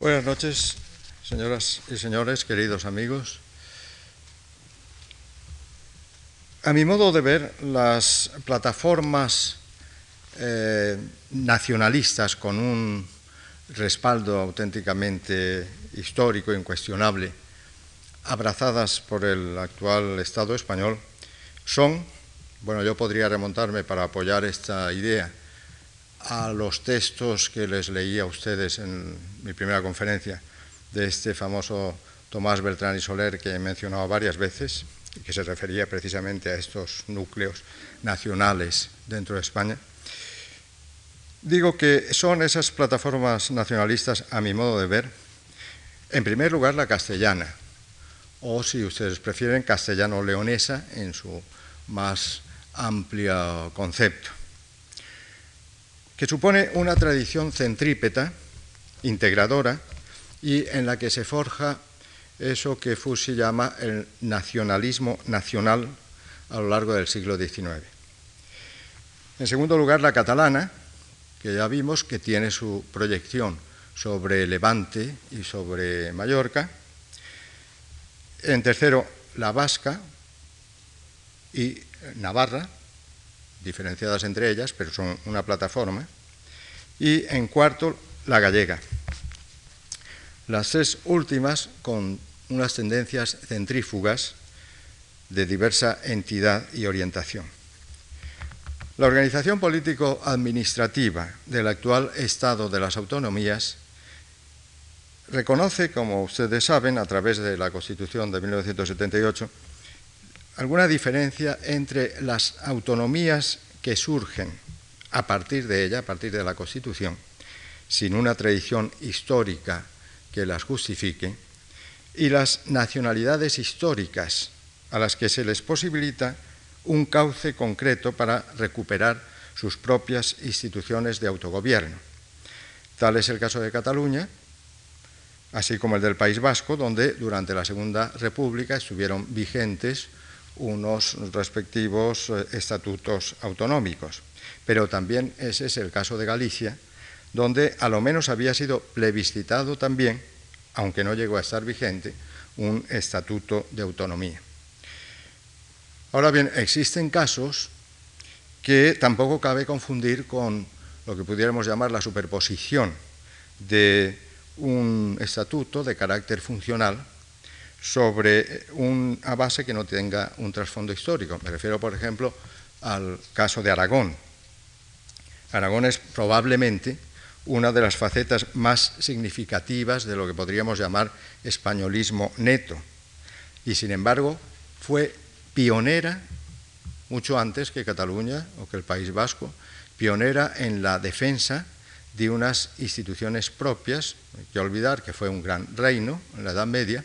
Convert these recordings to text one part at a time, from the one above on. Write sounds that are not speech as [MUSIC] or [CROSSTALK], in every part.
Buenas noches, señoras y señores, queridos amigos. A mi modo de ver, las plataformas eh, nacionalistas con un respaldo auténticamente histórico, incuestionable, abrazadas por el actual Estado español, son, bueno, yo podría remontarme para apoyar esta idea, a los textos que les leí a ustedes en mi primera conferencia de este famoso Tomás Beltrán y Soler que he mencionado varias veces y que se refería precisamente a estos núcleos nacionales dentro de España. Digo que son esas plataformas nacionalistas, a mi modo de ver, en primer lugar la castellana, o si ustedes prefieren, castellano-leonesa en su más amplio concepto que supone una tradición centrípeta, integradora, y en la que se forja eso que Fussi llama el nacionalismo nacional a lo largo del siglo XIX. En segundo lugar, la catalana, que ya vimos que tiene su proyección sobre Levante y sobre Mallorca. En tercero, la vasca y Navarra, diferenciadas entre ellas, pero son una plataforma. Y en cuarto, la gallega. Las tres últimas con unas tendencias centrífugas de diversa entidad y orientación. La organización político-administrativa del actual Estado de las autonomías reconoce, como ustedes saben, a través de la Constitución de 1978, alguna diferencia entre las autonomías que surgen a partir de ella, a partir de la Constitución, sin una tradición histórica que las justifique, y las nacionalidades históricas a las que se les posibilita un cauce concreto para recuperar sus propias instituciones de autogobierno. Tal es el caso de Cataluña, así como el del País Vasco, donde durante la Segunda República estuvieron vigentes unos respectivos eh, estatutos autonómicos. Pero también ese es el caso de Galicia, donde a lo menos había sido plebiscitado también, aunque no llegó a estar vigente, un estatuto de autonomía. Ahora bien, existen casos que tampoco cabe confundir con lo que pudiéramos llamar la superposición de un estatuto de carácter funcional sobre una base que no tenga un trasfondo histórico. Me refiero, por ejemplo, al caso de Aragón. Aragón es probablemente una de las facetas más significativas de lo que podríamos llamar españolismo neto. Y sin embargo, fue pionera, mucho antes que Cataluña o que el País Vasco, pionera en la defensa de unas instituciones propias. Hay que olvidar que fue un gran reino en la Edad Media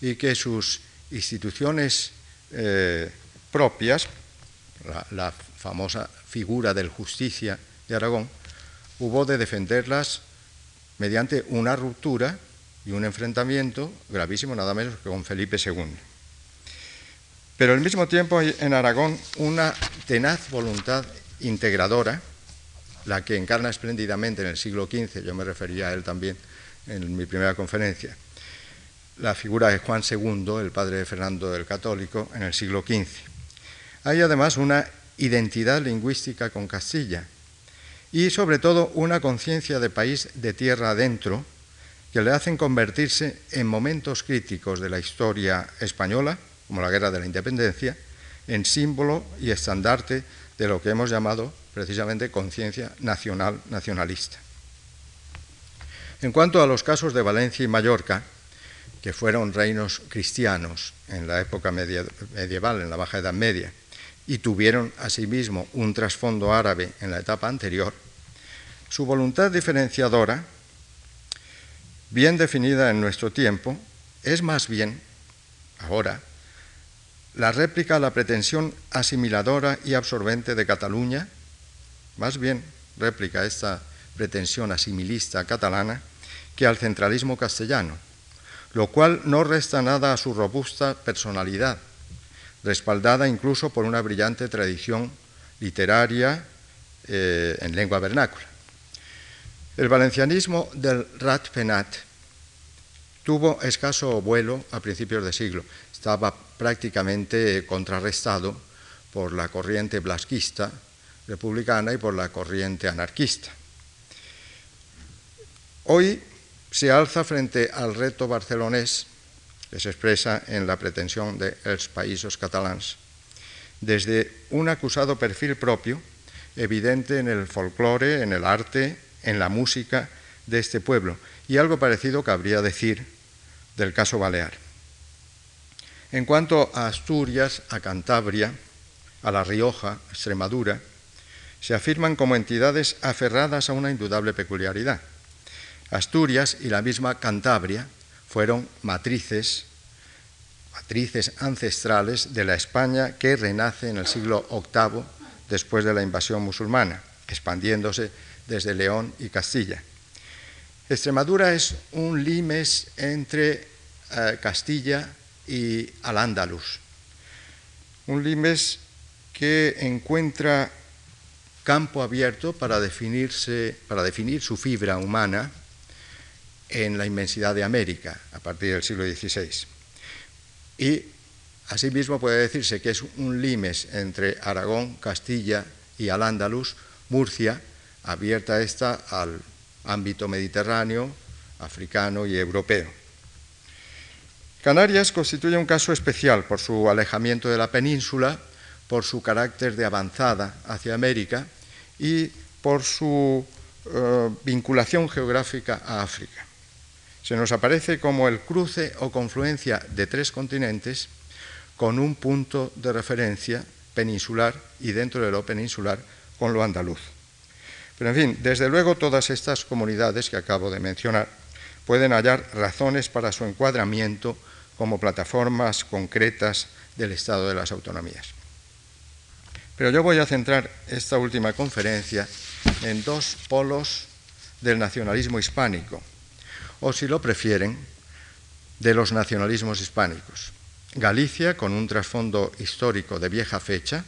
y que sus instituciones eh, propias, la, famosa figura del justicia de Aragón, hubo de defenderlas mediante una ruptura y un enfrentamiento gravísimo, nada menos que con Felipe II. Pero al mismo tiempo hay en Aragón una tenaz voluntad integradora, la que encarna espléndidamente en el siglo XV, yo me refería a él también en mi primera conferencia, la figura de Juan II, el padre de Fernando el Católico, en el siglo XV. Hay además una identidad lingüística con Castilla y sobre todo una conciencia de país de tierra adentro que le hacen convertirse en momentos críticos de la historia española, como la Guerra de la Independencia, en símbolo y estandarte de lo que hemos llamado precisamente conciencia nacional nacionalista. En cuanto a los casos de Valencia y Mallorca, que fueron reinos cristianos en la época medieval, en la Baja Edad Media, y tuvieron asimismo un trasfondo árabe en la etapa anterior, su voluntad diferenciadora, bien definida en nuestro tiempo, es más bien, ahora, la réplica a la pretensión asimiladora y absorbente de Cataluña, más bien réplica a esta pretensión asimilista catalana, que al centralismo castellano lo cual no resta nada a su robusta personalidad, respaldada incluso por una brillante tradición literaria eh, en lengua vernácula. El valencianismo del Rat Penat tuvo escaso vuelo a principios de siglo. Estaba prácticamente contrarrestado por la corriente blasquista republicana y por la corriente anarquista. Hoy se alza frente al reto barcelonés que se expresa en la pretensión de los países catalans, desde un acusado perfil propio, evidente en el folclore, en el arte, en la música de este pueblo, y algo parecido cabría decir del caso Balear. En cuanto a Asturias, a Cantabria, a La Rioja, Extremadura, se afirman como entidades aferradas a una indudable peculiaridad. Asturias y la misma Cantabria fueron matrices, matrices ancestrales de la España que renace en el siglo VIII después de la invasión musulmana, expandiéndose desde León y Castilla. Extremadura es un limes entre eh, Castilla y Al-Ándalus, un limes que encuentra campo abierto para, definirse, para definir su fibra humana en la inmensidad de América a partir del siglo XVI. Y asimismo puede decirse que es un limes entre Aragón, Castilla y Al-Ándalus, Murcia, abierta esta al ámbito mediterráneo, africano y europeo. Canarias constituye un caso especial por su alejamiento de la península, por su carácter de avanzada hacia América y por su eh, vinculación geográfica a África se nos aparece como el cruce o confluencia de tres continentes con un punto de referencia peninsular y dentro de lo peninsular con lo andaluz. Pero en fin, desde luego todas estas comunidades que acabo de mencionar pueden hallar razones para su encuadramiento como plataformas concretas del Estado de las Autonomías. Pero yo voy a centrar esta última conferencia en dos polos del nacionalismo hispánico, o si lo prefieren, de los nacionalismos hispánicos. Galicia, con un trasfondo histórico de vieja fecha,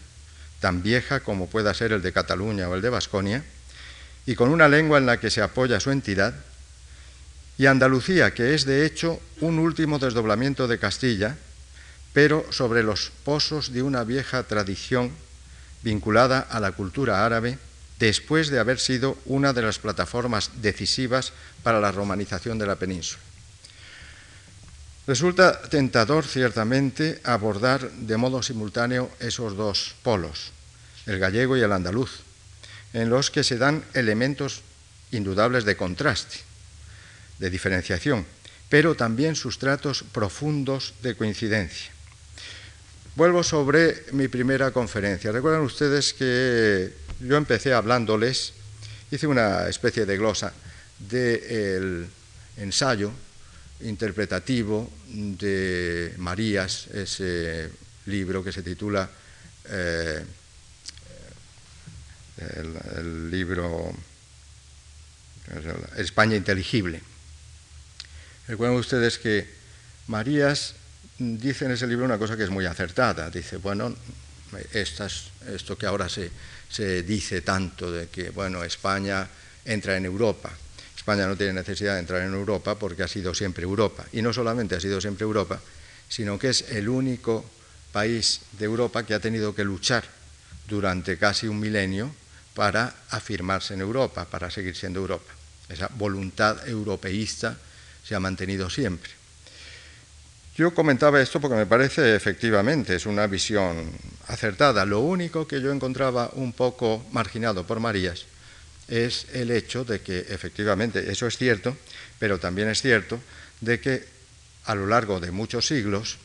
tan vieja como pueda ser el de Cataluña o el de Vasconia, y con una lengua en la que se apoya su entidad, y Andalucía, que es de hecho un último desdoblamiento de Castilla, pero sobre los pozos de una vieja tradición vinculada a la cultura árabe después de haber sido una de las plataformas decisivas para la romanización de la península. Resulta tentador, ciertamente, abordar de modo simultáneo esos dos polos, el gallego y el andaluz, en los que se dan elementos indudables de contraste, de diferenciación, pero también sustratos profundos de coincidencia. Vuelvo sobre mi primera conferencia. Recuerdan ustedes que yo empecé hablándoles, hice una especie de glosa del ensayo interpretativo de Marías, ese libro que se titula eh, el, libro España Inteligible. Recuerden ustedes que Marías dice en ese libro una cosa que es muy acertada. Dice, bueno, esto que ahora se, se dice tanto de que, bueno, España entra en Europa. España no tiene necesidad de entrar en Europa porque ha sido siempre Europa. Y no solamente ha sido siempre Europa, sino que es el único país de Europa que ha tenido que luchar durante casi un milenio para afirmarse en Europa, para seguir siendo Europa. Esa voluntad europeísta se ha mantenido siempre. Yo comentaba esto porque me parece efectivamente es una visión acertada. Lo único que yo encontraba un poco marginado por Marías es el hecho de que efectivamente eso es cierto, pero también es cierto de que a lo largo de muchos siglos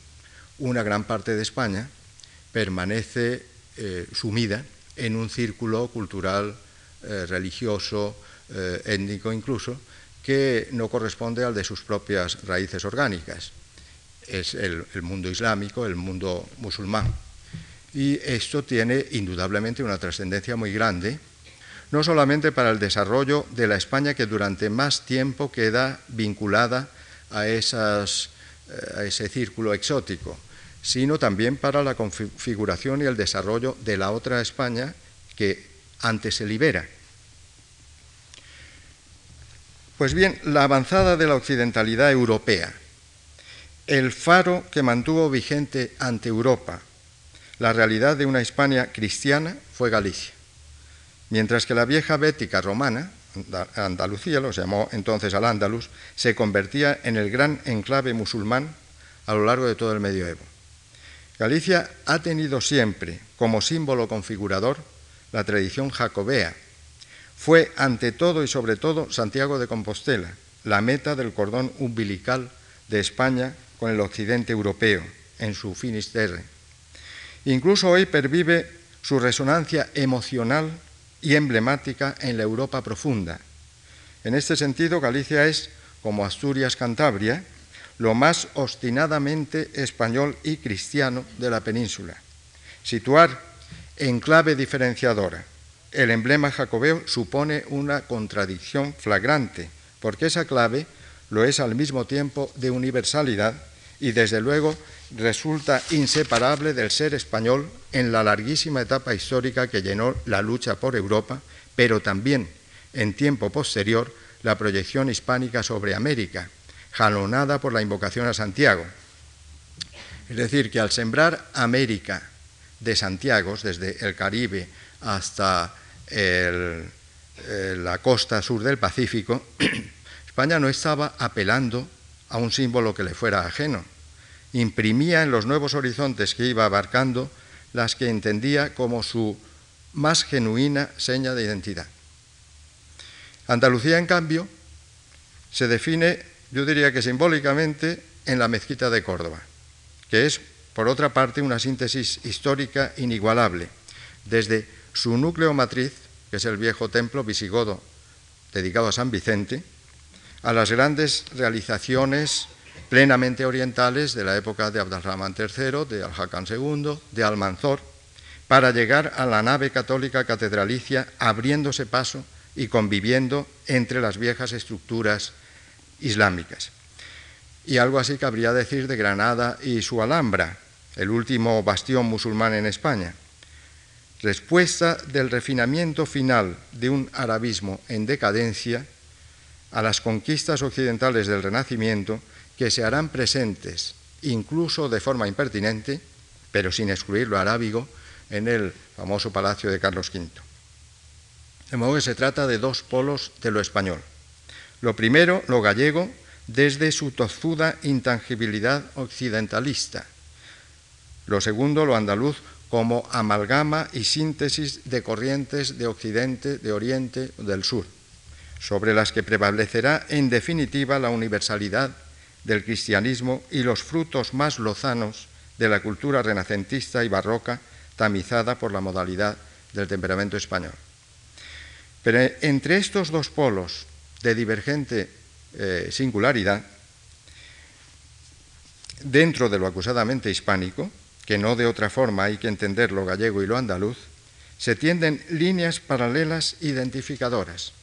una gran parte de España permanece eh, sumida en un círculo cultural, eh, religioso, eh, étnico incluso, que no corresponde al de sus propias raíces orgánicas es el, mundo islámico, el mundo musulmán. Y esto tiene indudablemente una trascendencia muy grande, no solamente para el desarrollo de la España que durante más tiempo queda vinculada eh, a ese círculo exótico, sino también para la configuración y el desarrollo de la otra España que antes se libera. Pues bien, la avanzada de la occidentalidad europea el faro que mantuvo vigente ante Europa la realidad de una Hispania cristiana fue Galicia, mientras que la vieja bética romana, Andalucía, lo llamó entonces al Andalus, se convertía en el gran enclave musulmán a lo largo de todo el medioevo. Galicia ha tenido siempre como símbolo configurador la tradición jacobea. Fue ante todo y sobre todo Santiago de Compostela, la meta del cordón umbilical de España con el occidente europeo en su finisterre. Incluso hoy pervive su resonancia emocional y emblemática en la Europa profunda. En este sentido, Galicia es, como Asturias Cantabria, lo más obstinadamente español y cristiano de la península. Situar en clave diferenciadora el emblema jacobeo supone una contradicción flagrante, porque esa clave lo es al mismo tiempo de universalidad y desde luego resulta inseparable del ser español en la larguísima etapa histórica que llenó la lucha por Europa, pero también en tiempo posterior la proyección hispánica sobre América, jalonada por la invocación a Santiago. Es decir, que al sembrar América de Santiago, desde el Caribe hasta eh, la costa sur del Pacífico, [CLEARS THROAT] España no estaba apelando a un símbolo que le fuera ajeno. Imprimía en los nuevos horizontes que iba abarcando las que entendía como su más genuina seña de identidad. Andalucía, en cambio, se define, yo diría que simbólicamente, en la mezquita de Córdoba, que es, por otra parte, una síntesis histórica inigualable, desde su núcleo matriz, que es el viejo templo visigodo dedicado a San Vicente, a las grandes realizaciones plenamente orientales de la época de Abdalrahman III, de Al-Hakam II, de Almanzor, para llegar a la nave católica catedralicia abriéndose paso y conviviendo entre las viejas estructuras islámicas. Y algo así cabría decir de Granada y su Alhambra, el último bastión musulmán en España. Respuesta del refinamiento final de un arabismo en decadencia a las conquistas occidentales del Renacimiento que se harán presentes, incluso de forma impertinente, pero sin excluir lo arábigo, en el famoso palacio de Carlos V. De modo que se trata de dos polos de lo español. Lo primero, lo gallego, desde su tozuda intangibilidad occidentalista. Lo segundo, lo andaluz, como amalgama y síntesis de corrientes de Occidente, de Oriente, del Sur sobre las que prevalecerá en definitiva la universalidad del cristianismo y los frutos más lozanos de la cultura renacentista y barroca tamizada por la modalidad del temperamento español. Pero entre estos dos polos de divergente eh, singularidad, dentro de lo acusadamente hispánico, que no de otra forma hay que entender lo gallego y lo andaluz, se tienden líneas paralelas identificadoras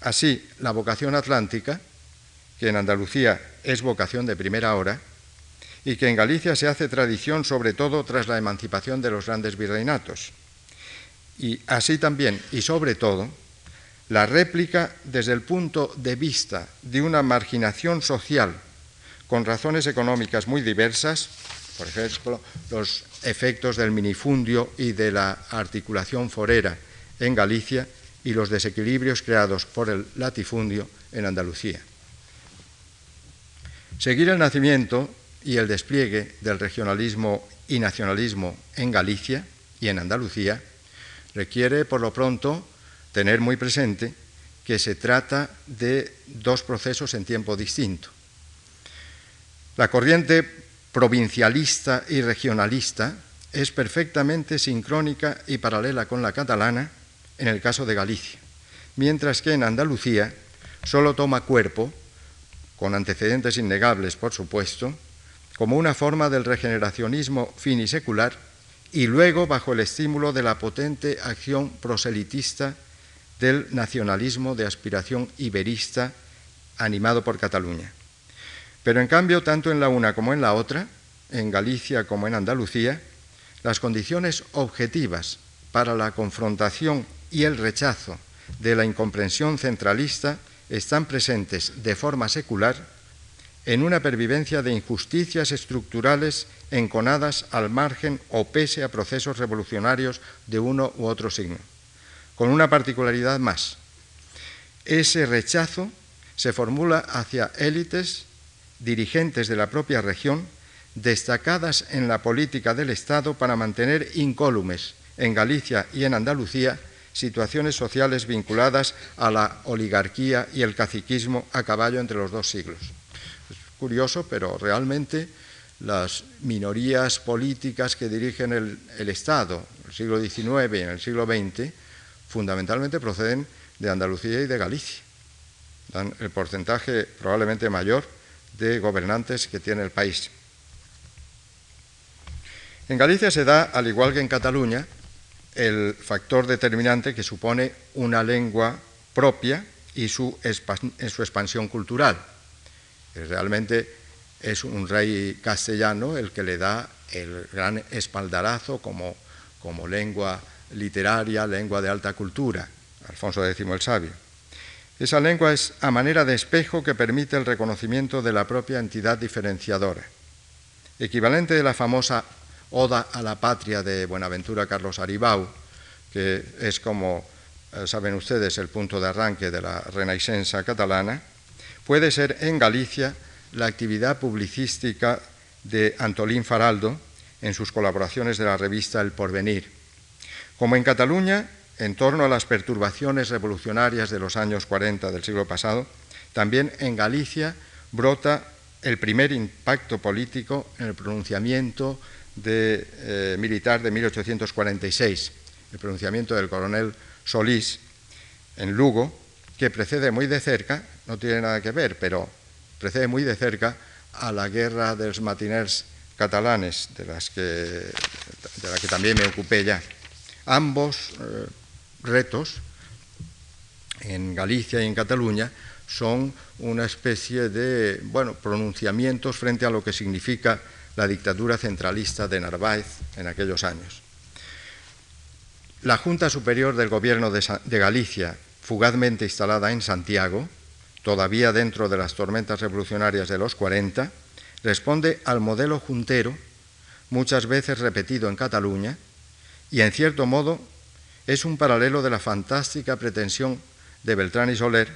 Así, la vocación atlántica, que en Andalucía es vocación de primera hora, y que en Galicia se hace tradición sobre todo tras la emancipación de los grandes virreinatos. Y así también, y sobre todo, la réplica desde el punto de vista de una marginación social con razones económicas muy diversas, por ejemplo, los efectos del minifundio y de la articulación forera en Galicia, y los desequilibrios creados por el latifundio en Andalucía. Seguir el nacimiento y el despliegue del regionalismo y nacionalismo en Galicia y en Andalucía requiere, por lo pronto, tener muy presente que se trata de dos procesos en tiempo distinto. La corriente provincialista y regionalista es perfectamente sincrónica y paralela con la catalana en el caso de Galicia, mientras que en Andalucía solo toma cuerpo, con antecedentes innegables, por supuesto, como una forma del regeneracionismo finisecular y luego bajo el estímulo de la potente acción proselitista del nacionalismo de aspiración iberista animado por Cataluña. Pero en cambio, tanto en la una como en la otra, en Galicia como en Andalucía, las condiciones objetivas para la confrontación y el rechazo de la incomprensión centralista están presentes de forma secular en una pervivencia de injusticias estructurales enconadas al margen o pese a procesos revolucionarios de uno u otro signo. Con una particularidad más. Ese rechazo se formula hacia élites dirigentes de la propia región destacadas en la política del Estado para mantener incólumes en Galicia y en Andalucía situaciones sociales vinculadas a la oligarquía y el caciquismo a caballo entre los dos siglos. Es curioso, pero realmente las minorías políticas que dirigen el, el Estado en el siglo XIX y en el siglo XX fundamentalmente proceden de Andalucía y de Galicia. Dan el porcentaje probablemente mayor de gobernantes que tiene el país. En Galicia se da, al igual que en Cataluña, el factor determinante que supone una lengua propia y su, su expansión cultural. Realmente es un rey castellano el que le da el gran espaldarazo como lengua literaria, lengua de alta cultura, Alfonso X el Sabio. Esa lengua es a manera de espejo que permite el reconocimiento de la propia entidad diferenciadora, equivalente de la famosa Oda a la Patria de Buenaventura Carlos Aribau, que es como eh, saben ustedes el punto de arranque de la Renaissance catalana, puede ser en Galicia la actividad publicística de Antolín Faraldo en sus colaboraciones de la revista El Porvenir. Como en Cataluña, en torno a las perturbaciones revolucionarias de los años 40 del siglo pasado, también en Galicia brota el primer impacto político en el pronunciamiento de, eh, militar de 1846, el pronunciamiento del coronel Solís en Lugo, que precede muy de cerca, no tiene nada que ver, pero precede muy de cerca a la guerra de los matiners catalanes, de, las que, de la que también me ocupé ya. Ambos eh, retos en Galicia y en Cataluña son una especie de bueno, pronunciamientos frente a lo que significa la dictadura centralista de Narváez en aquellos años. La Junta Superior del Gobierno de, Galicia, fugazmente instalada en Santiago, todavía dentro de las tormentas revolucionarias de los 40, responde al modelo juntero, muchas veces repetido en Cataluña, y en cierto modo es un paralelo de la fantástica pretensión de Beltrán y Soler,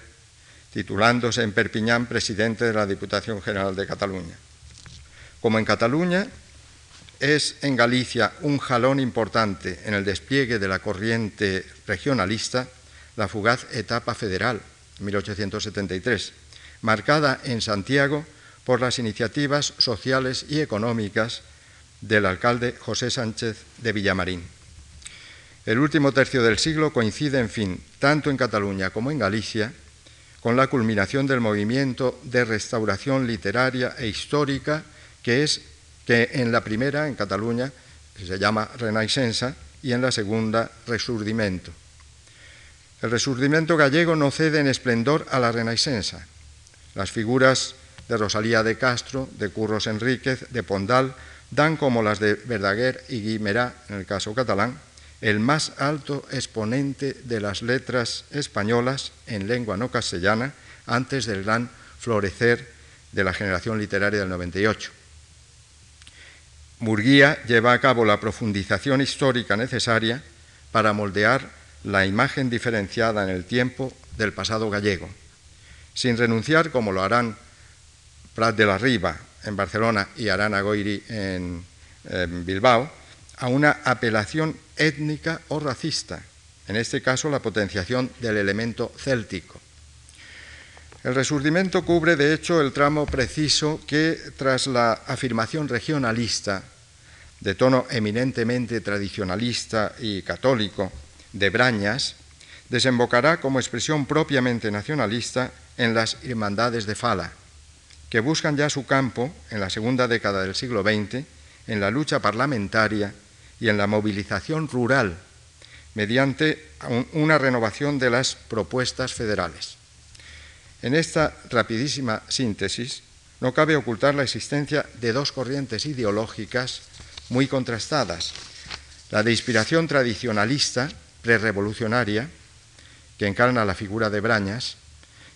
titulándose en Perpiñán presidente de la Diputación General de Cataluña. Como en Cataluña, es en Galicia un jalón importante en el despliegue de la corriente regionalista la fugaz etapa federal, 1873, marcada en Santiago por las iniciativas sociales y económicas del alcalde José Sánchez de Villamarín. El último tercio del siglo coincide, en fin, tanto en Cataluña como en Galicia, con la culminación del movimiento de restauración literaria e histórica que es que en la primera, en Cataluña, se llama Renaixença, y en la segunda, Resurdimento. El Resurdimento gallego no cede en esplendor a la Renaixença. Las figuras de Rosalía de Castro, de Curros Enríquez, de Pondal, dan como las de Verdaguer y Guimerá, en el caso catalán, el más alto exponente de las letras españolas en lengua no castellana antes del gran florecer de la generación literaria del 98. Murguía lleva a cabo la profundización histórica necesaria para moldear la imagen diferenciada en el tiempo del pasado gallego, sin renunciar, como lo harán Prat de la Riva en Barcelona y Arana Goiri en, en Bilbao, a una apelación étnica o racista, en este caso la potenciación del elemento céltico. El resurdimento cubre, de hecho, el tramo preciso que, tras la afirmación regionalista de tono eminentemente tradicionalista y católico de Brañas, desembocará como expresión propiamente nacionalista en las Hermandades de Fala, que buscan ya su campo en la segunda década del siglo XX en la lucha parlamentaria y en la movilización rural mediante una renovación de las propuestas federales. En esta rapidísima síntesis no cabe ocultar la existencia de dos corrientes ideológicas muy contrastadas. La de inspiración tradicionalista, prerevolucionaria, que encarna la figura de Brañas,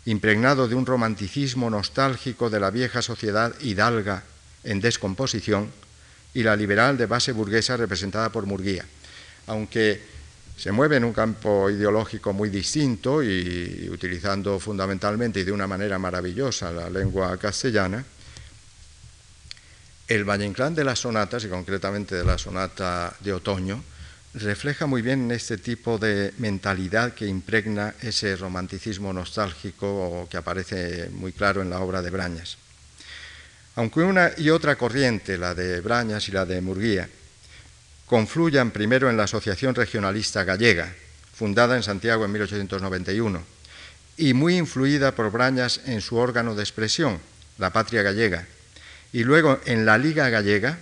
impregnado de un romanticismo nostálgico de la vieja sociedad hidalga en descomposición, y la liberal de base burguesa representada por Murguía. Aunque se mueve en un campo ideológico muy distinto y utilizando fundamentalmente y de una manera maravillosa la lengua castellana, el Valle Inclán de las sonatas, y concretamente de la sonata de otoño, refleja muy bien este tipo de mentalidad que impregna ese romanticismo nostálgico que aparece muy claro en la obra de Brañas. Aunque una y otra corriente, la de Brañas y la de Murguía, confluyan primero en la Asociación Regionalista Gallega, fundada en Santiago en 1891, y muy influida por Brañas en su órgano de expresión, la Patria Gallega, y luego en la Liga Gallega,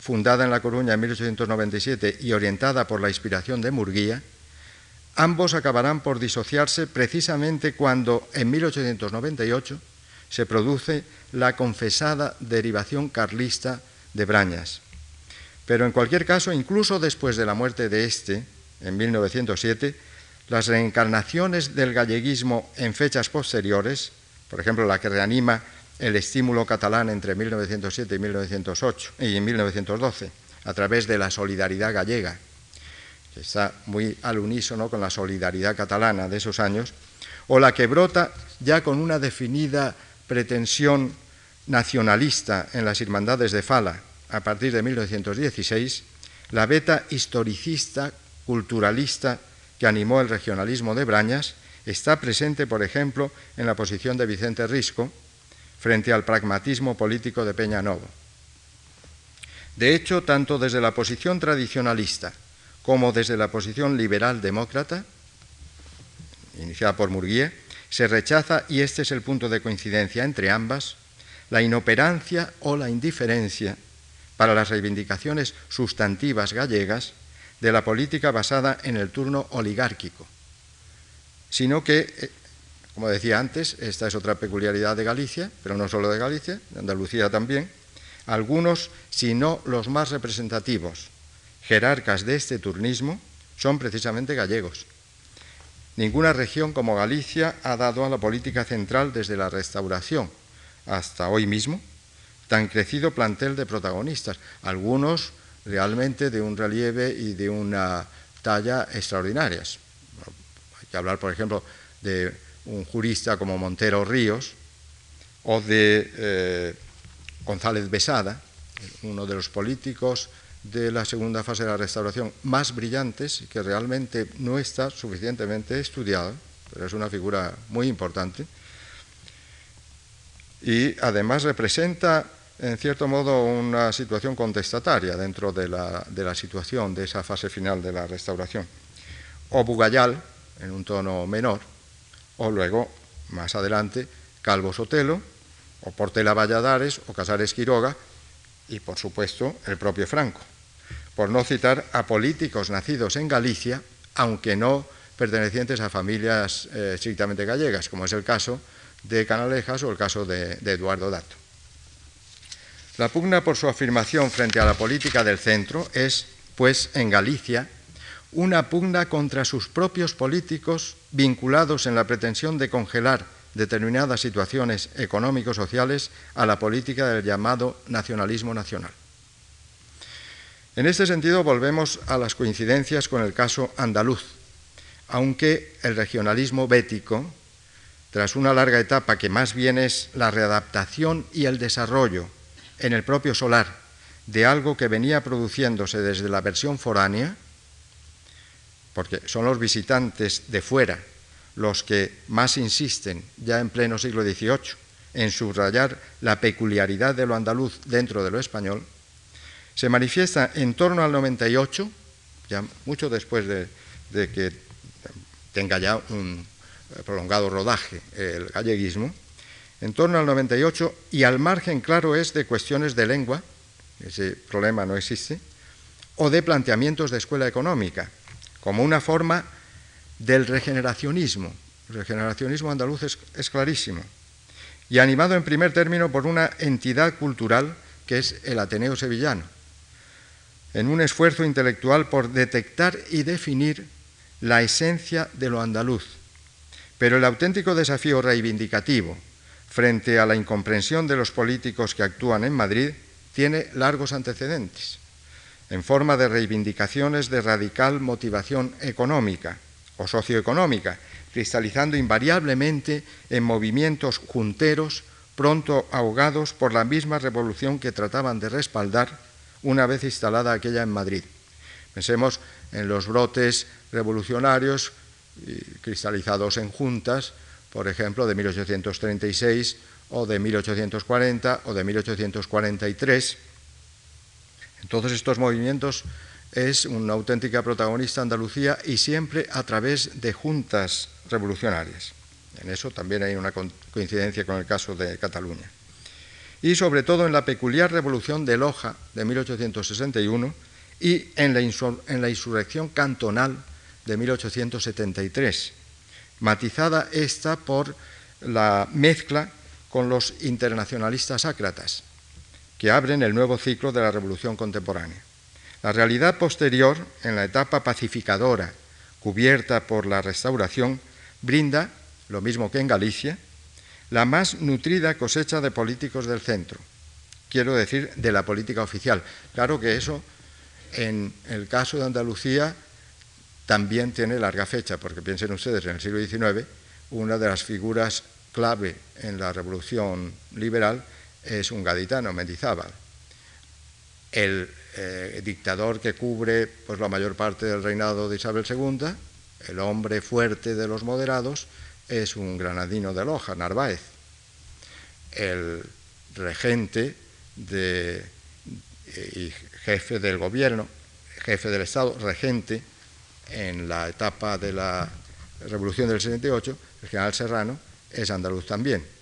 fundada en La Coruña en 1897 y orientada por la inspiración de Murguía, ambos acabarán por disociarse precisamente cuando en 1898 se produce la confesada derivación carlista de Brañas. Pero en cualquier caso, incluso después de la muerte de este, en 1907, las reencarnaciones del galleguismo en fechas posteriores, por ejemplo la que reanima el estímulo catalán entre 1907 y 1908 y 1912 a través de la solidaridad gallega, que está muy al unísono con la solidaridad catalana de esos años, o la que brota ya con una definida pretensión nacionalista en las Hermandades de Fala a partir de 1916, la beta historicista, culturalista que animó el regionalismo de Brañas está presente, por ejemplo, en la posición de Vicente Risco, frente al pragmatismo político de Peña Novo. De hecho, tanto desde la posición tradicionalista como desde la posición liberal demócrata, iniciada por Murguía, se rechaza, y este es el punto de coincidencia entre ambas, la inoperancia o la indiferencia para las reivindicaciones sustantivas gallegas de la política basada en el turno oligárquico, sino que eh, como decía antes, esta es otra peculiaridad de Galicia, pero no solo de Galicia, de Andalucía también. Algunos, si no los más representativos, jerarcas de este turnismo, son precisamente gallegos. Ninguna región como Galicia ha dado a la política central desde la restauración hasta hoy mismo tan crecido plantel de protagonistas, algunos realmente de un relieve y de una talla extraordinarias. Hay que hablar, por ejemplo, de un jurista como Montero Ríos, o de eh, González Besada, uno de los políticos de la segunda fase de la restauración más brillantes que realmente no está suficientemente estudiado, pero es una figura muy importante. Y además representa, en cierto modo, una situación contestataria dentro de la, de la situación de esa fase final de la restauración. O Bugayal, en un tono menor, o luego, más adelante, Calvo Sotelo, o Portela Valladares, o Casares Quiroga, y por supuesto el propio Franco, por no citar a políticos nacidos en Galicia, aunque no pertenecientes a familias eh, estrictamente gallegas, como es el caso de Canalejas o el caso de, de Eduardo Dato. La pugna por su afirmación frente a la política del centro es, pues, en Galicia, una pugna contra sus propios políticos vinculados en la pretensión de congelar determinadas situaciones económico-sociales a la política del llamado nacionalismo nacional. En este sentido, volvemos a las coincidencias con el caso andaluz, aunque el regionalismo bético, tras una larga etapa que más bien es la readaptación y el desarrollo en el propio solar de algo que venía produciéndose desde la versión foránea, porque son los visitantes de fuera los que más insisten, ya en pleno siglo XVIII, en subrayar la peculiaridad de lo andaluz dentro de lo español, se manifiesta en torno al 98, ya mucho después de, que tenga ya un prolongado rodaje el galleguismo, en torno al 98 y al margen, claro, es de cuestiones de lengua, ese problema no existe, o de planteamientos de escuela económica, como una forma del regeneracionismo. El regeneracionismo andaluz es, clarísimo. Y animado en primer término por una entidad cultural que es el Ateneo Sevillano, en un esfuerzo intelectual por detectar y definir la esencia de lo andaluz, Pero el auténtico desafío reivindicativo frente a la incomprensión de los políticos que actúan en Madrid tiene largos antecedentes, en forma de reivindicaciones de radical motivación económica o socioeconómica, cristalizando invariablemente en movimientos junteros pronto ahogados por la misma revolución que trataban de respaldar una vez instalada aquella en Madrid. Pensemos en los brotes revolucionarios cristalizados en juntas, por ejemplo, de 1836 o de 1840 o de 1843. En todos estos movimientos es una auténtica protagonista Andalucía y siempre a través de juntas revolucionarias. En eso también hay una coincidencia con el caso de Cataluña. Y sobre todo en la peculiar revolución de Loja de 1861 y en la, en la insurrección cantonal de 1873, matizada esta por la mezcla con los internacionalistas ácratas, que abren el nuevo ciclo de la revolución contemporánea. La realidad posterior, en la etapa pacificadora cubierta por la restauración, brinda lo mismo que en Galicia, la más nutrida cosecha de políticos del centro, quiero decir, de la política oficial. Claro que eso, en el caso de Andalucía, también tiene larga fecha, porque piensen ustedes, en el siglo XIX, una de las figuras clave en la revolución liberal es un gaditano, Mendizábal. El eh, dictador que cubre pues, la mayor parte del reinado de Isabel II, el hombre fuerte de los moderados, es un granadino de Loja, Narváez. El regente de, y jefe del gobierno, jefe del Estado, regente en la etapa de la Revolución del 78, el general Serrano, es andaluz también.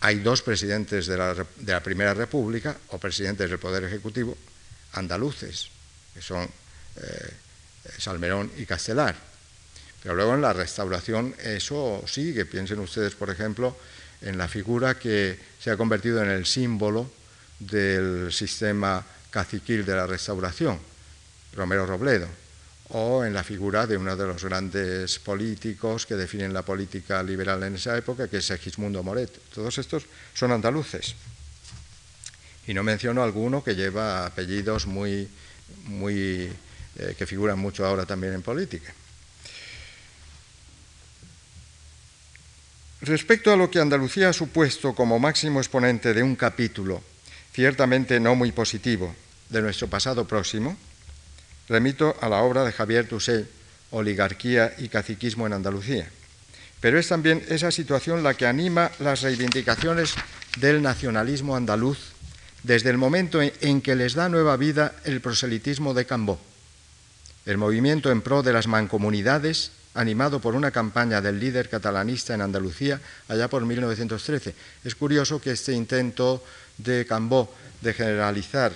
Hay dos presidentes de la, Primera República o presidentes del Poder Ejecutivo andaluces, que son eh, Salmerón y Castelar. Pero luego en la restauración eso sigue. Piensen ustedes, por ejemplo, en la figura que se ha convertido en el símbolo del sistema caciquil de la restauración, Romero Robledo, o en la figura de uno de los grandes políticos que definen la política liberal en esa época, que es Segismundo Moret. Todos estos son andaluces. Y no menciono alguno que lleva apellidos muy, muy eh, que figuran mucho ahora también en política. Respecto a lo que Andalucía ha supuesto como máximo exponente de un capítulo, ciertamente no muy positivo, de nuestro pasado próximo, remito a la obra de Javier Tusset, Oligarquía y Caciquismo en Andalucía. Pero es también esa situación la que anima las reivindicaciones del nacionalismo andaluz desde el momento en que les da nueva vida el proselitismo de Cambó, el movimiento en pro de las mancomunidades animado por una campaña del líder catalanista en Andalucía allá por 1913. Es curioso que este intento de Cambó de generalizar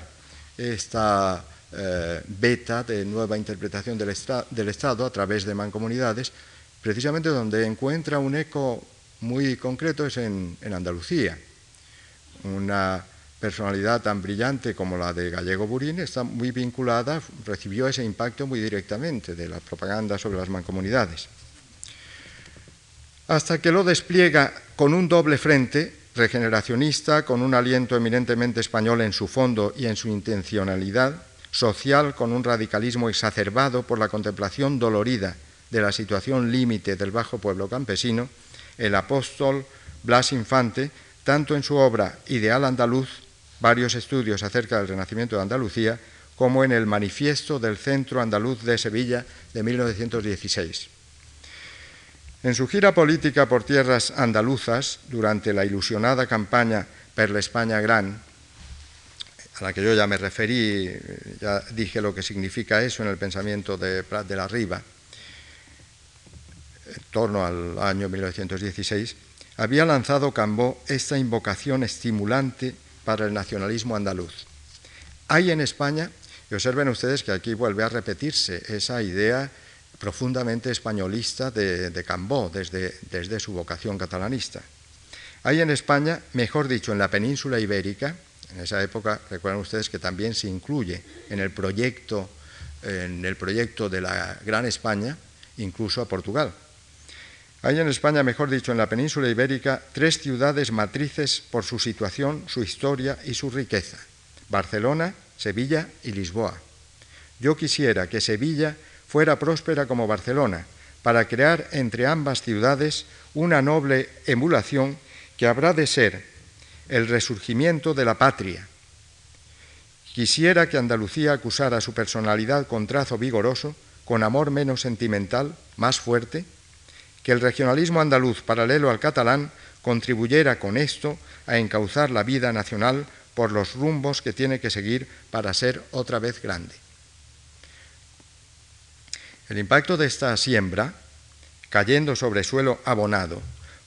esta eh, beta de nueva interpretación del, Estado a través de mancomunidades, precisamente donde encuentra un eco muy concreto es en, en Andalucía. Una personalidad tan brillante como la de Gallego Burín está muy vinculada, recibió ese impacto muy directamente de la propaganda sobre las mancomunidades. Hasta que lo despliega con un doble frente, regeneracionista, con un aliento eminentemente español en su fondo y en su intencionalidad, social, con un radicalismo exacerbado por la contemplación dolorida de la situación límite del bajo pueblo campesino, el apóstol Blas Infante, tanto en su obra Ideal Andaluz varios estudios acerca del Renacimiento de Andalucía, como en el Manifiesto del Centro Andaluz de Sevilla de 1916. En su gira política por tierras andaluzas, durante la ilusionada campaña Per la España Gran, a la que yo ya me referí, ya dije lo que significa eso en el pensamiento de Prat de la Riva, en torno al año 1916, había lanzado Cambó esta invocación estimulante para el nacionalismo andaluz. Hay en España, y observen ustedes que aquí vuelve a repetirse esa idea profundamente españolista de, Cambó desde, desde su vocación catalanista. Hay en España, mejor dicho, en la península ibérica, en esa época, recuerden ustedes que también se incluye en el proyecto, en el proyecto de la Gran España, incluso a Portugal. Hay en España, mejor dicho, en la península ibérica, tres ciudades matrices por su situación, su historia y su riqueza. Barcelona, Sevilla y Lisboa. Yo quisiera que Sevilla fuera próspera como Barcelona, para crear entre ambas ciudades una noble emulación que habrá de ser el resurgimiento de la patria. Quisiera que Andalucía acusara su personalidad con trazo vigoroso, con amor menos sentimental, más fuerte, que el regionalismo andaluz paralelo al catalán contribuyera con esto a encauzar la vida nacional por los rumbos que tiene que seguir para ser otra vez grande. El impacto de esta siembra, cayendo sobre suelo abonado,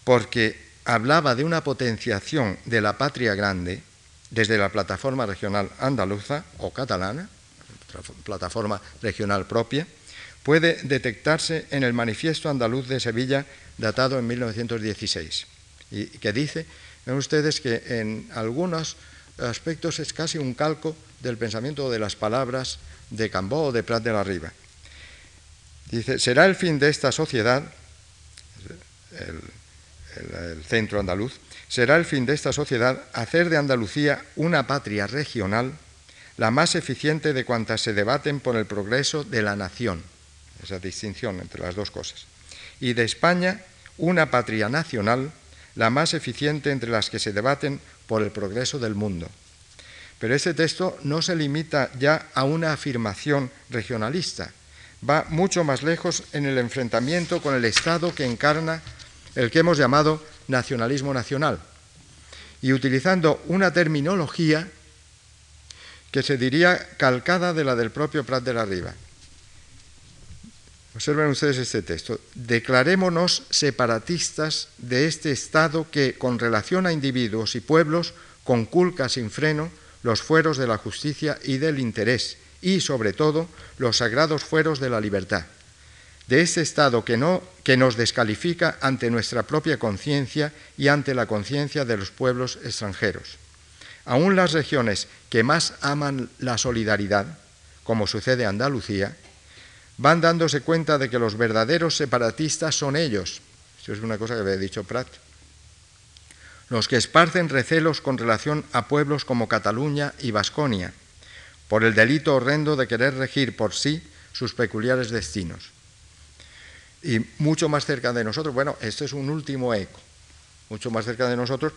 porque hablaba de una potenciación de la patria grande desde la plataforma regional andaluza o catalana, plataforma regional propia, puede detectarse en el Manifiesto Andaluz de Sevilla, datado en 1916, y que dice, ven ustedes que en algunos aspectos es casi un calco del pensamiento de las palabras de Cambó o de Prat de la Riva. Dice, será el fin de esta sociedad, centro andaluz, será el fin de esta sociedad hacer de Andalucía una patria regional, la más eficiente de cuantas se debaten por el progreso de la nación, esa distinción entre las dos cosas, y de España una patria nacional, la más eficiente entre las que se debaten por el progreso del mundo. Pero este texto no se limita ya a una afirmación regionalista, va mucho más lejos en el enfrentamiento con el Estado que encarna el que hemos llamado nacionalismo nacional, y utilizando una terminología que se diría calcada de la del propio Prat de la Riva. Observen ustedes este texto. Declarémonos separatistas de este Estado que, con relación a individuos y pueblos, conculca sin freno los fueros de la justicia y del interés, y, sobre todo, los sagrados fueros de la libertad. De este Estado que, no, que nos descalifica ante nuestra propia conciencia y ante la conciencia de los pueblos extranjeros. Aún las regiones que más aman la solidaridad, como sucede en Andalucía, van dándose cuenta de que los verdaderos separatistas son ellos. Eso es una cosa que había dicho Prat. Los que esparcen recelos con relación a pueblos como Cataluña y Vasconia, por el delito horrendo de querer regir por sí sus peculiares destinos. Y mucho más cerca de nosotros, bueno, este es un último eco, mucho más cerca de nosotros,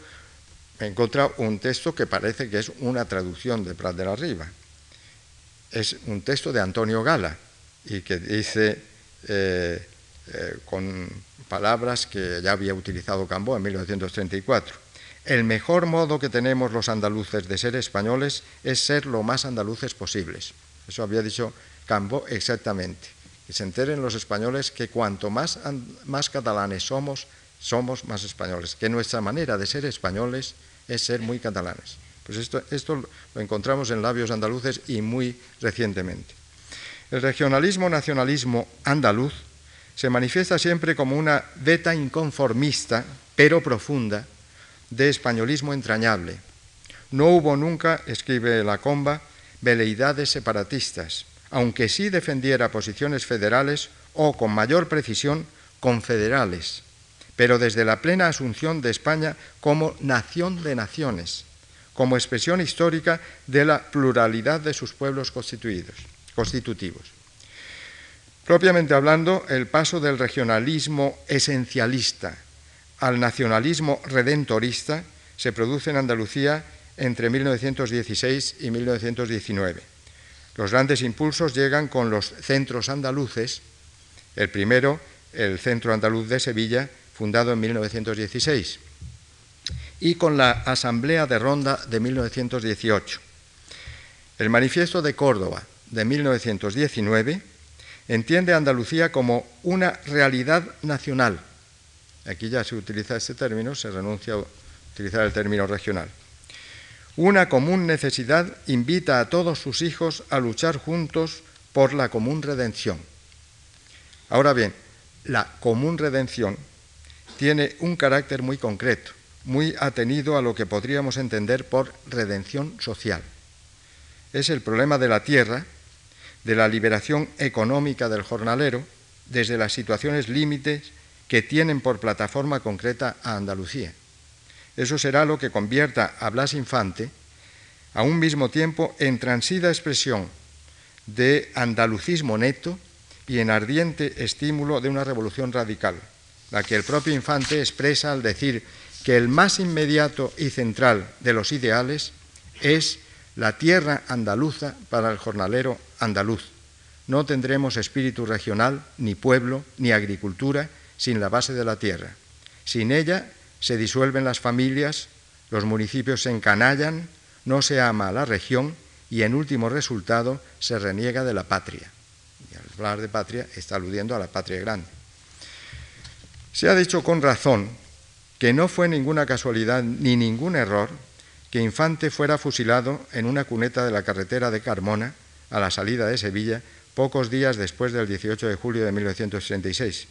he encontrado un texto que parece que es una traducción de Prat de la Riva. Es un texto de Antonio Gala y que dice eh, eh, con palabras que ya había utilizado Cambó en 1934 el mejor modo que tenemos los andaluces de ser españoles es ser lo más andaluces posibles. Eso había dicho Cambo exactamente. Que se enteren los españoles que cuanto más, catalanes somos, somos más españoles. Que nuestra manera de ser españoles es ser muy catalanes. Pues esto, esto lo encontramos en labios andaluces y muy recientemente. El regionalismo-nacionalismo andaluz se manifiesta siempre como una beta inconformista, pero profunda, de españolismo entrañable. No hubo nunca, escribe la comba, veleidades separatistas, aunque sí defendiera posiciones federales o, con mayor precisión, confederales, pero desde la plena asunción de España como nación de naciones, como expresión histórica de la pluralidad de sus pueblos constituidos, constitutivos. Propiamente hablando, el paso del regionalismo esencialista al nacionalismo redentorista se produce en Andalucía entre 1916 y 1919. Los grandes impulsos llegan con los centros andaluces, el primero, el Centro Andaluz de Sevilla, fundado en 1916, y con la Asamblea de Ronda de 1918. El Manifiesto de Córdoba de 1919 entiende a Andalucía como una realidad nacional Aquí ya se utiliza este término, se renuncia a utilizar el término regional. Una común necesidad invita a todos sus hijos a luchar juntos por la común redención. Ahora bien, la común redención tiene un carácter muy concreto, muy atenido a lo que podríamos entender por redención social. Es el problema de la tierra, de la liberación económica del jornalero, desde las situaciones límites que tienen por plataforma concreta a Andalucía. Eso será lo que convierta a Blas Infante a un mismo tiempo en transida expresión de andalucismo neto y en ardiente estímulo de una revolución radical, la que el propio Infante expresa al decir que el más inmediato y central de los ideales es la tierra andaluza para el jornalero andaluz. No tendremos espíritu regional, ni pueblo, ni agricultura sin la base de la tierra. Sin ella se disuelven las familias, los municipios se encanallan, no se ama a la región y en último resultado se reniega de la patria. Y al hablar de patria está aludiendo a la patria grande. Se ha dicho con razón que no fue ninguna casualidad ni ningún error que Infante fuera fusilado en una cuneta de la carretera de Carmona a la salida de Sevilla pocos días después del 18 de julio de 1966.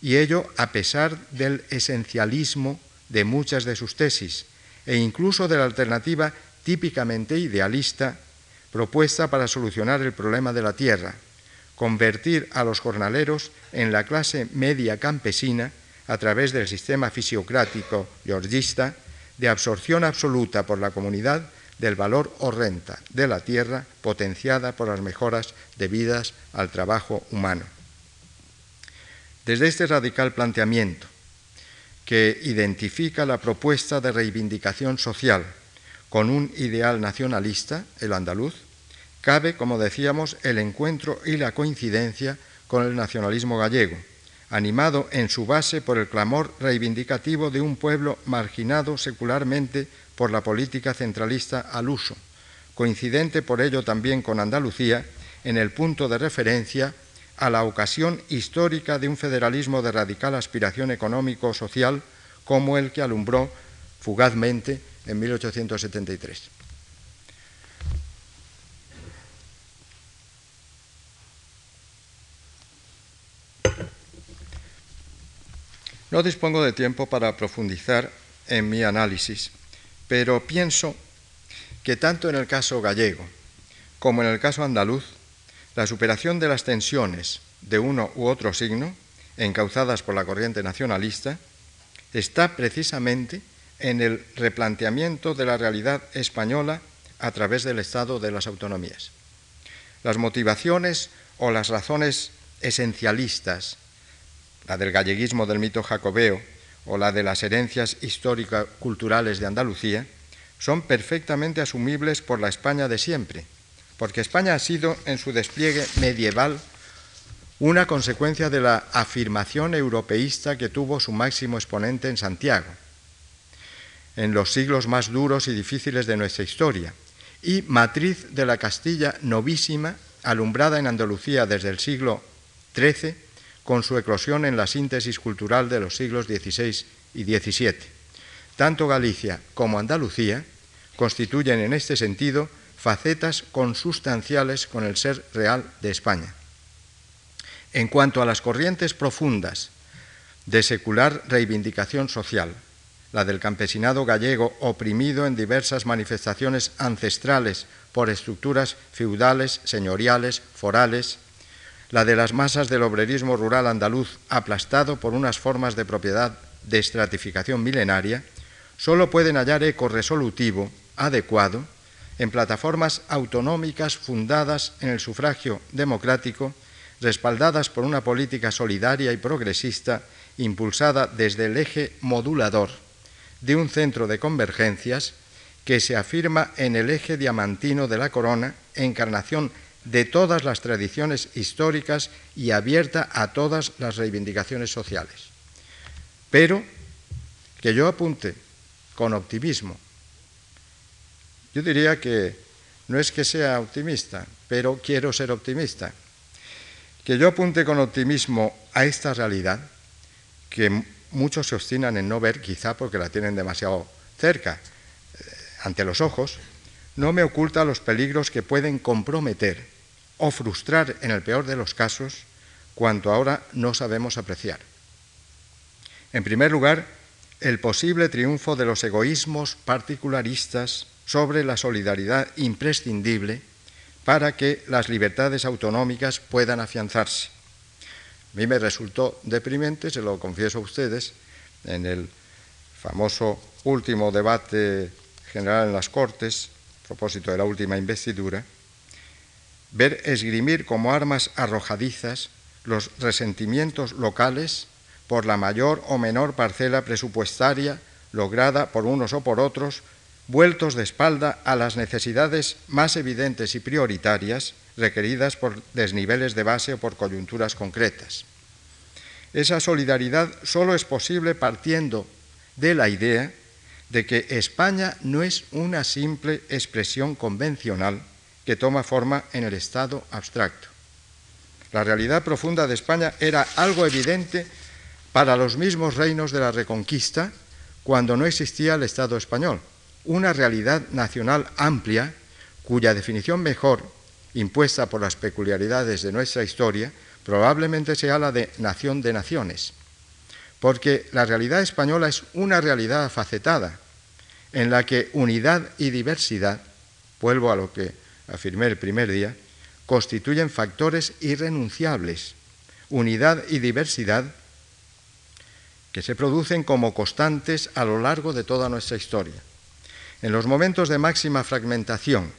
Y ello a pesar del esencialismo de muchas de sus tesis e incluso de la alternativa típicamente idealista propuesta para solucionar el problema de la tierra, convertir a los jornaleros en la clase media campesina a través del sistema fisiocrático georgista de absorción absoluta por la comunidad del valor o renta de la tierra potenciada por las mejoras debidas al trabajo humano. Desde este radical planteamiento, que identifica la propuesta de reivindicación social con un ideal nacionalista, el andaluz, cabe, como decíamos, el encuentro y la coincidencia con el nacionalismo gallego, animado en su base por el clamor reivindicativo de un pueblo marginado secularmente por la política centralista al uso, coincidente por ello también con Andalucía en el punto de referencia a la ocasión histórica de un federalismo de radical aspiración económico-social como el que alumbró fugazmente en 1873. No dispongo de tiempo para profundizar en mi análisis, pero pienso que tanto en el caso gallego como en el caso andaluz, la superación de las tensiones de uno u otro signo, encauzadas por la corriente nacionalista, está precisamente en el replanteamiento de la realidad española a través del Estado de las autonomías. Las motivaciones o las razones esencialistas, la del galleguismo del mito jacobeo o la de las herencias histórico-culturales de Andalucía, son perfectamente asumibles por la España de siempre, porque España ha sido en su despliegue medieval una consecuencia de la afirmación europeísta que tuvo su máximo exponente en Santiago, en los siglos más duros y difíciles de nuestra historia, y matriz de la Castilla novísima, alumbrada en Andalucía desde el siglo XIII, con su eclosión en la síntesis cultural de los siglos XVI y XVII. Tanto Galicia como Andalucía constituyen en este sentido facetas consustanciales con el ser real de España. En cuanto a las corrientes profundas de secular reivindicación social, la del campesinado gallego oprimido en diversas manifestaciones ancestrales por estructuras feudales, señoriales, forales, la de las masas del obrerismo rural andaluz aplastado por unas formas de propiedad de estratificación milenaria, solo pueden hallar eco resolutivo, adecuado, en plataformas autonómicas fundadas en el sufragio democrático, respaldadas por una política solidaria y progresista impulsada desde el eje modulador de un centro de convergencias que se afirma en el eje diamantino de la corona, encarnación de todas las tradiciones históricas y abierta a todas las reivindicaciones sociales. Pero que yo apunte con optimismo, yo diría que no es que sea optimista, pero quiero ser optimista, que yo apunte con optimismo a esta realidad que muchos se obstinan en no ver, quizá porque la tienen demasiado cerca, eh, ante los ojos, no me oculta los peligros que pueden comprometer o frustrar, en el peor de los casos, cuanto ahora no sabemos apreciar. En primer lugar, el posible triunfo de los egoísmos particularistas sobre la solidaridad imprescindible para que las libertades autonómicas puedan afianzarse. A mí me resultó deprimente, se lo confieso a ustedes, en el famoso último debate general en las Cortes, a propósito de la última investidura, ver esgrimir como armas arrojadizas los resentimientos locales por la mayor o menor parcela presupuestaria lograda por unos o por otros, vueltos de espalda a las necesidades más evidentes y prioritarias requeridas por desniveles de base o por coyunturas concretas. Esa solidaridad solo es posible partiendo de la idea de que España no es una simple expresión convencional que toma forma en el Estado abstracto. La realidad profunda de España era algo evidente para los mismos reinos de la Reconquista cuando no existía el Estado español, una realidad nacional amplia cuya definición mejor, impuesta por las peculiaridades de nuestra historia, probablemente sea la de nación de naciones, porque la realidad española es una realidad facetada, en la que unidad y diversidad, vuelvo a lo que afirmé el primer día, constituyen factores irrenunciables. Unidad y diversidad que se producen como constantes a lo largo de toda nuestra historia. En los momentos de máxima fragmentación,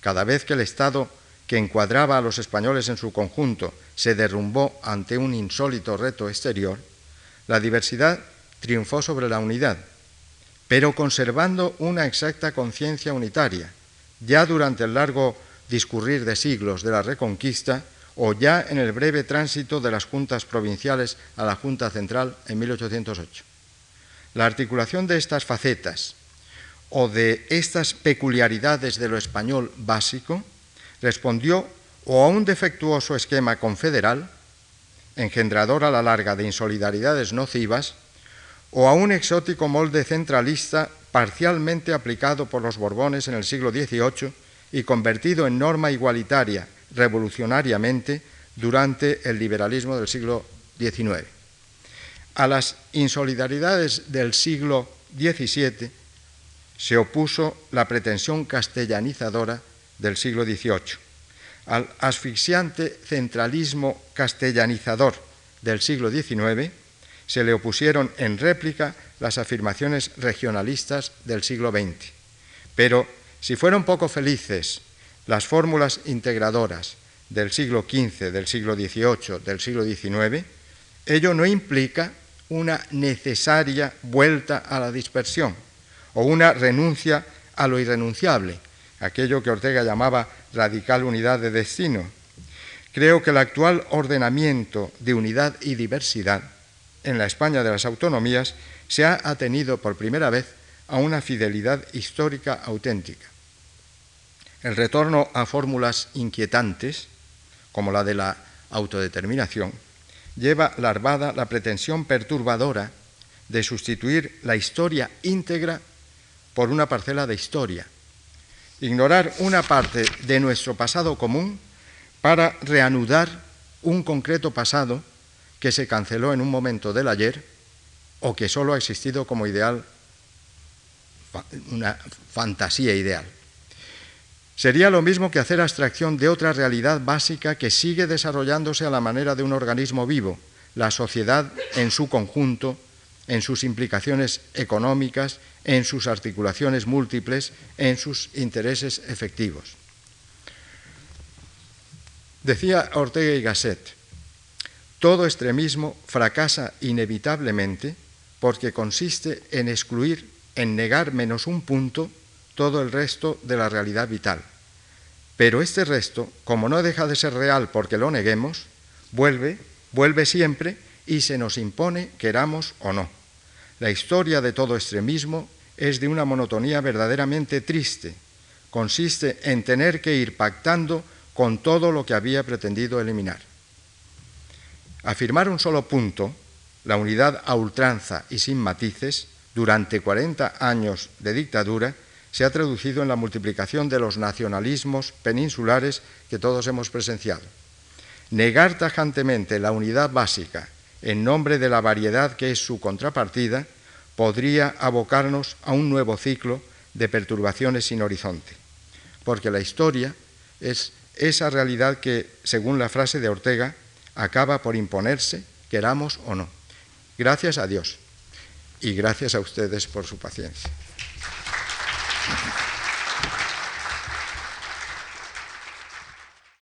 cada vez que el Estado que encuadraba a los españoles en su conjunto se derrumbó ante un insólito reto exterior, la diversidad triunfó sobre la unidad, pero conservando una exacta conciencia unitaria. Ya durante el largo discurrir de siglos de la Reconquista, o ya en el breve tránsito de las juntas provinciales a la Junta Central en 1808. La articulación de estas facetas o de estas peculiaridades de lo español básico respondió o a un defectuoso esquema confederal, engendrador a la larga de insolidaridades nocivas, o a un exótico molde centralista parcialmente aplicado por los Borbones en el siglo XVIII y convertido en norma igualitaria revolucionariamente durante el liberalismo del siglo XIX. A las insolidaridades del siglo XVII se opuso la pretensión castellanizadora del siglo XVIII. Al asfixiante centralismo castellanizador del siglo XIX se le opusieron en réplica las afirmaciones regionalistas del siglo XX. Pero si fueron poco felices las fórmulas integradoras del siglo XV, del siglo XVIII, del siglo XIX, ello no implica una necesaria vuelta a la dispersión o una renuncia a lo irrenunciable, aquello que Ortega llamaba radical unidad de destino. Creo que el actual ordenamiento de unidad y diversidad en la España de las autonomías se ha atenido por primera vez a una fidelidad histórica auténtica. El retorno a fórmulas inquietantes, como la de la autodeterminación, lleva larvada la pretensión perturbadora de sustituir la historia íntegra por una parcela de historia, ignorar una parte de nuestro pasado común para reanudar un concreto pasado que se canceló en un momento del ayer o que solo ha existido como ideal, una fantasía ideal. Sería lo mismo que hacer abstracción de otra realidad básica que sigue desarrollándose a la manera de un organismo vivo, la sociedad en su conjunto, en sus implicaciones económicas, en sus articulaciones múltiples, en sus intereses efectivos. Decía Ortega y Gasset, todo extremismo fracasa inevitablemente porque consiste en excluir, en negar menos un punto todo el resto de la realidad vital. Pero este resto, como no deja de ser real porque lo neguemos, vuelve, vuelve siempre y se nos impone queramos o no. La historia de todo extremismo es de una monotonía verdaderamente triste. Consiste en tener que ir pactando con todo lo que había pretendido eliminar. Afirmar un solo punto, la unidad a ultranza y sin matices, durante 40 años de dictadura, se ha traducido en la multiplicación de los nacionalismos peninsulares que todos hemos presenciado. Negar tajantemente la unidad básica en nombre de la variedad que es su contrapartida podría abocarnos a un nuevo ciclo de perturbaciones sin horizonte, porque la historia es esa realidad que, según la frase de Ortega, acaba por imponerse, queramos o no. Gracias a Dios y gracias a ustedes por su paciencia.